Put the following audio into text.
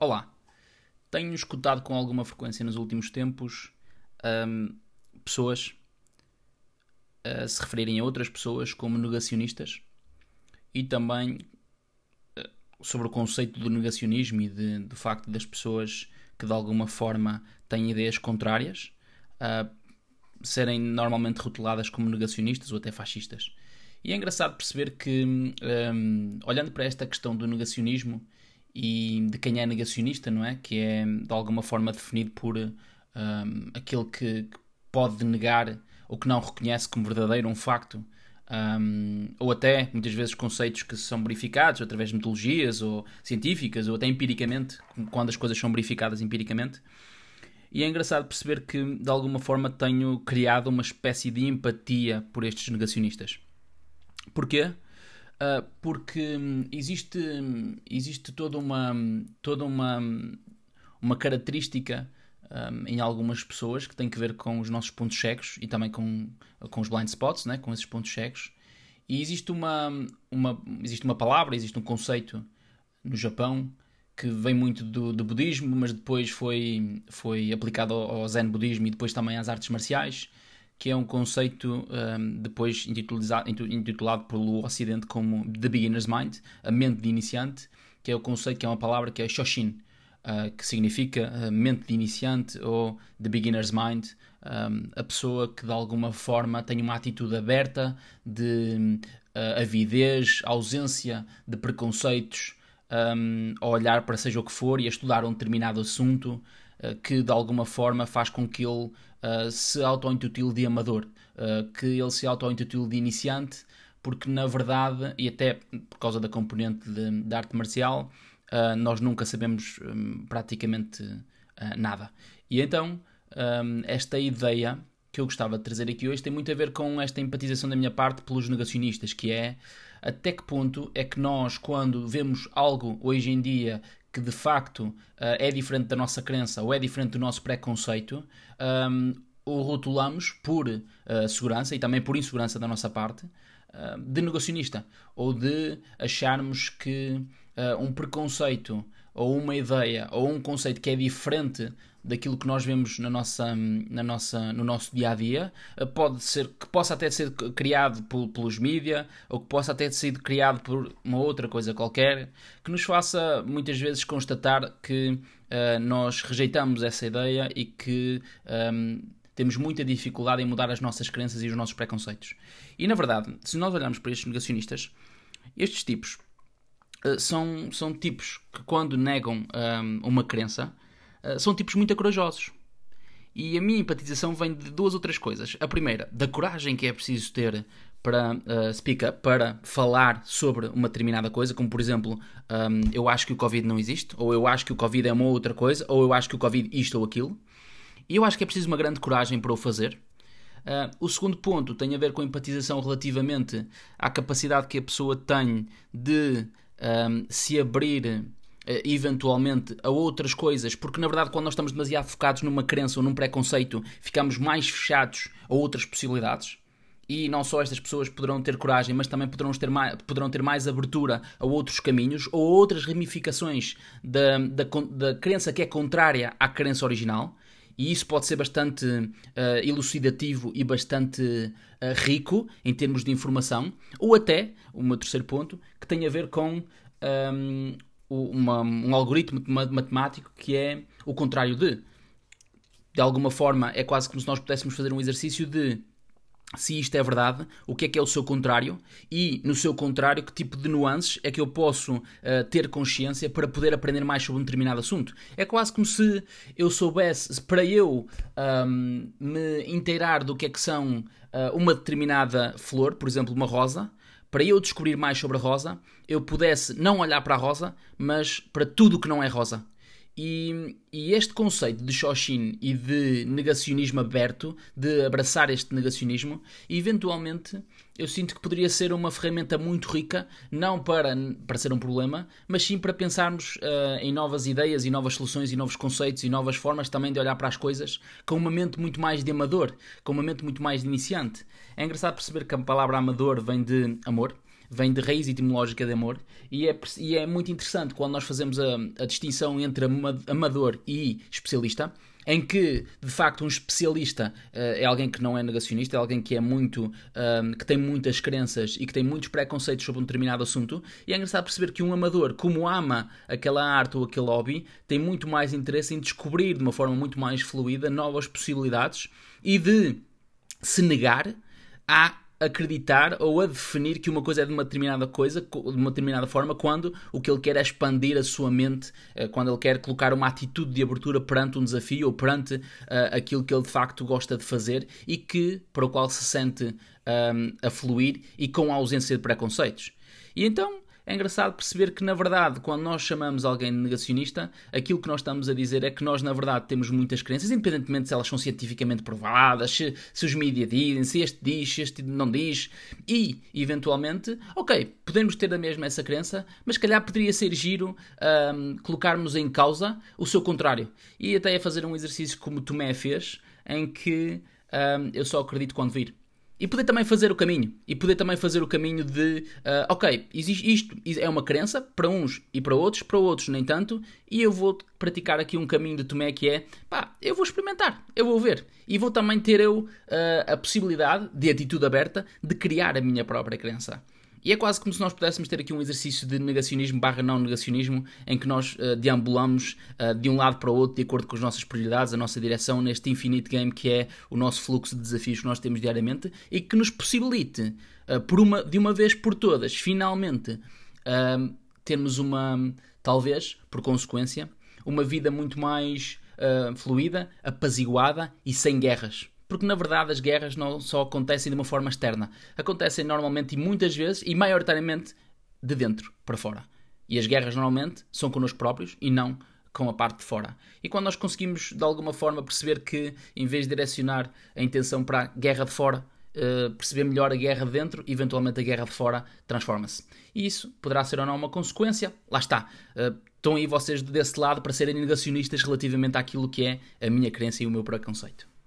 Olá, tenho escutado com alguma frequência nos últimos tempos hum, pessoas a se referirem a outras pessoas como negacionistas e também uh, sobre o conceito do negacionismo e de, do facto das pessoas que de alguma forma têm ideias contrárias serem normalmente rotuladas como negacionistas ou até fascistas. E é engraçado perceber que, um, olhando para esta questão do negacionismo, e de quem é negacionista, não é? Que é de alguma forma definido por um, aquele que, que, pode negar ou que não reconhece como verdadeiro um facto, um, ou até muitas vezes conceitos que são verificados através de metodologias ou científicas ou até empiricamente, quando as coisas são verificadas empiricamente. E é engraçado perceber que de alguma forma tenho criado uma espécie de empatia por estes negacionistas. Porquê? Uh, porque hum, existe, existe toda uma, toda uma, uma característica um, em algumas pessoas que tem que ver com os nossos pontos cegos e também com, com os blind spots, né? com esses pontos cegos. E existe uma, uma, existe uma palavra, existe um conceito no Japão que vem muito do, do budismo, mas depois foi, foi aplicado ao, ao zen budismo e depois também às artes marciais que é um conceito um, depois intitulado, pelo Ocidente como The Beginner's Mind, a mente de iniciante, que é o conceito que é uma palavra que é Shoshin, uh, que significa uh, mente de iniciante ou The Beginner's Mind, um, a pessoa que de alguma forma tem uma atitude aberta de uh, avidez, ausência de preconceitos, um, a olhar para seja o que for e a estudar um determinado assunto que de alguma forma faz com que ele uh, se auto-intitule de amador, uh, que ele se auto-intitule de iniciante, porque na verdade, e até por causa da componente de, de arte marcial, nós nunca sabemos um, praticamente nada. E então, um, esta ideia que eu gostava de trazer aqui hoje tem muito a ver com esta empatização da minha parte pelos negacionistas, que é até que ponto é que nós, quando vemos algo hoje em dia que de facto uh, é diferente da nossa crença ou é diferente do nosso preconceito, um, o rotulamos por uh, segurança e também por insegurança da nossa parte uh, de negacionista ou de acharmos que um preconceito ou uma ideia ou um conceito que é diferente daquilo que nós vemos na nossa, na nossa, no nosso dia a dia, eh, pode ser que possa até ser criado por, pelos mídia ou que possa até ter sido criado por uma outra coisa qualquer, que nos faça muitas vezes constatar que uh, nós rejeitamos essa ideia e que um, ehm, temos muita dificuldade em mudar as nossas crenças e os nossos preconceitos. E na verdade, se nós olharmos para estes negacionistas, estes tipos uh, são, são tipos que, quando negam um, ehm, uma crença, eh, são tipos muito corajosos. E a minha empatização vem de duas ou três coisas. A primeira, da coragem que é preciso ter para uh, speak up, para falar sobre uma determinada coisa, como por exemplo, um, ehm, eu acho que o Covid não existe, ou eu acho que o Covid é uma outra coisa, ou eu acho que o Covid isto ou aquilo. E eu acho que é preciso uma grande coragem para o fazer. Uh, o segundo ponto tem a ver com a empatização relativamente à capacidade que a pessoa tem de um, se abrir eh, eventualmente a outras coisas, porque na verdade, quando nós estamos demasiado focados numa crença ou num preconceito, ficamos mais fechados a outras possibilidades. E não só estas pessoas poderão ter coragem, mas também poderão ter mais, poderão ter mais abertura a outros caminhos ou outras ramificações da, da, da crença que é contrária à crença original. E isso pode ser bastante uh, elucidativo e bastante uh, rico em termos de informação. Ou até, o meu terceiro ponto, que tem a ver com um, ehm, uma, um algoritmo matemático que é o contrário de. De alguma forma, é quase como se nós pudéssemos fazer um exercício de se isto é verdade, o que é que é o seu contrário e, no seu contrário, que tipo de nuances é que eu posso uh, ter consciência para poder aprender mais sobre um determinado assunto. É quase como se eu soubesse, para eu um, me inteirar do que é que são uh, uma determinada flor, por exemplo, uma rosa, para eu descobrir mais sobre a rosa, eu pudesse não olhar para a rosa, mas para tudo o que não é rosa. E, e, este conceito de Shoshin e de negacionismo aberto, de abraçar este negacionismo, eventualmente eu sinto que poderia ser uma ferramenta muito rica, não para, para ser um problema, mas sim para pensarmos uh, em novas ideias e novas soluções e novos conceitos e novas formas também de olhar para as coisas com uma mente muito mais de amador, com uma mente muito mais de iniciante. É engraçado perceber que a palavra amador vem de amor vem de raiz etimológica de amor, e é, e é muito interessante quando nós fazemos a, a distinção entre amador e especialista, em que de facto um especialista uh, é alguém que não é negacionista, é alguém que é muito uh, que tem muitas crenças e que tem muitos preconceitos sobre um determinado assunto, e é engraçado perceber que um amador, como ama aquela arte ou aquele hobby, tem muito mais interesse em descobrir de uma forma muito mais fluida novas possibilidades e de se negar a acreditar ou a definir que uma coisa é de uma determinada coisa, de uma determinada forma, quando o que ele quer é expandir a sua mente, eh, quando ele quer colocar uma atitude de abertura perante um desafio ou perante uh, aquilo que ele de facto gosta de fazer e que para o qual se sente um, ehm, a fluir e com a ausência de preconceitos. E então é engraçado perceber que, na verdade, quando nós chamamos alguém de negacionista, aquilo que nós estamos a dizer é que nós, na verdade, temos muitas crenças, independentemente se elas são cientificamente provadas, se, se os mídias dizem, se este diz, se este não diz, e, eventualmente, ok, podemos ter a mesma essa crença, mas calhar poderia ser giro um, colocarmos em causa o seu contrário. E até a fazer um exercício como Tomé fez, em que um, eu só acredito quando vir. E poder também fazer o caminho. E poder também fazer o caminho de, uh, ok, existe isto é uma crença para uns e para outros, para outros nem tanto, e eu vou praticar aqui um caminho de Tomé que é, pá, eu vou experimentar, eu vou ver. E vou também ter eu uh, a possibilidade, de atitude aberta, de criar a minha própria crença. E é quase como se nós pudéssemos ter aqui um exercício de negacionismo barra não negacionismo, em que nós uh, deambulamos uh, de um lado para o outro de acordo com as nossas prioridades, a nossa direção neste infinite game que é o nosso fluxo de desafios que nós temos diariamente e que nos possibilite, uh, por uma, de uma vez por todas, finalmente, termos uma, talvez, por consequência, uma vida muito mais fluida, apaziguada e sem guerras porque na verdade as guerras não só acontecem de uma forma externa, acontecem normalmente e muitas vezes e maioritariamente de dentro para fora. E as guerras normalmente são connosco próprios e não com a parte de fora. E quando nós conseguimos de alguma forma perceber que em vez de direcionar a intenção para a guerra de fora, uh, perceber melhor a guerra de dentro, eventualmente a guerra de fora transforma-se. E isso poderá ser ou não uma consequência. Lá está. Uh, estão aí vocês desse lado para serem negacionistas relativamente àquilo que é a minha crença e o meu preconceito.